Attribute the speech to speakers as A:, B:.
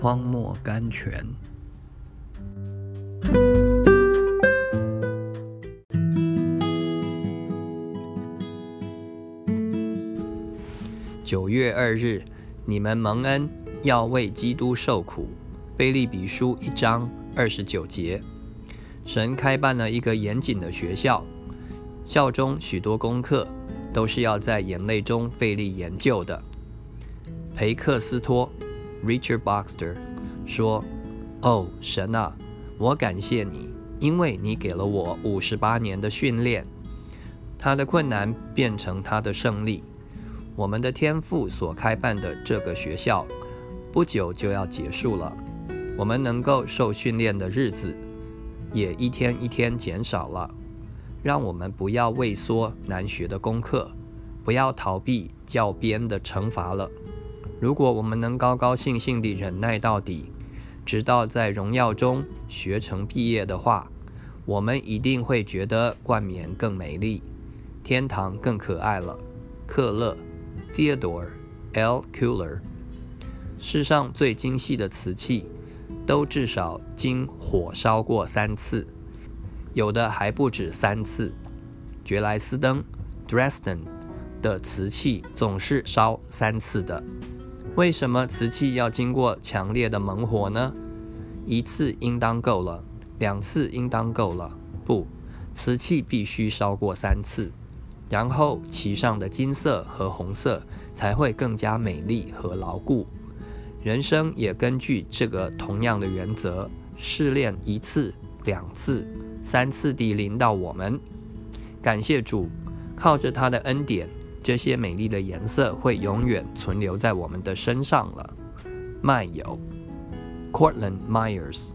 A: 荒漠甘泉。九月二日，你们蒙恩要为基督受苦。菲利比书一章二十九节。神开办了一个严谨的学校，校中许多功课都是要在眼泪中费力研究的。培克斯托 （Richard Baxter） 说：“哦，神啊，我感谢你，因为你给了我五十八年的训练。他的困难变成他的胜利。”我们的天赋所开办的这个学校，不久就要结束了。我们能够受训练的日子，也一天一天减少了。让我们不要畏缩难学的功课，不要逃避教鞭的惩罚了。如果我们能高高兴兴地忍耐到底，直到在荣耀中学成毕业的话，我们一定会觉得冠冕更美丽，天堂更可爱了。克勒。Theodore L. Kuller，世上最精细的瓷器都至少经火烧过三次，有的还不止三次。爵莱斯登 Dresden 的瓷器总是烧三次的。为什么瓷器要经过强烈的猛火呢？一次应当够了，两次应当够了。不，瓷器必须烧过三次。然后其上的金色和红色才会更加美丽和牢固。人生也根据这个同样的原则，试炼一次、两次、三次地临到我们。感谢主，靠着他的恩典，这些美丽的颜色会永远存留在我们的身上了。漫游，Courtland Myers。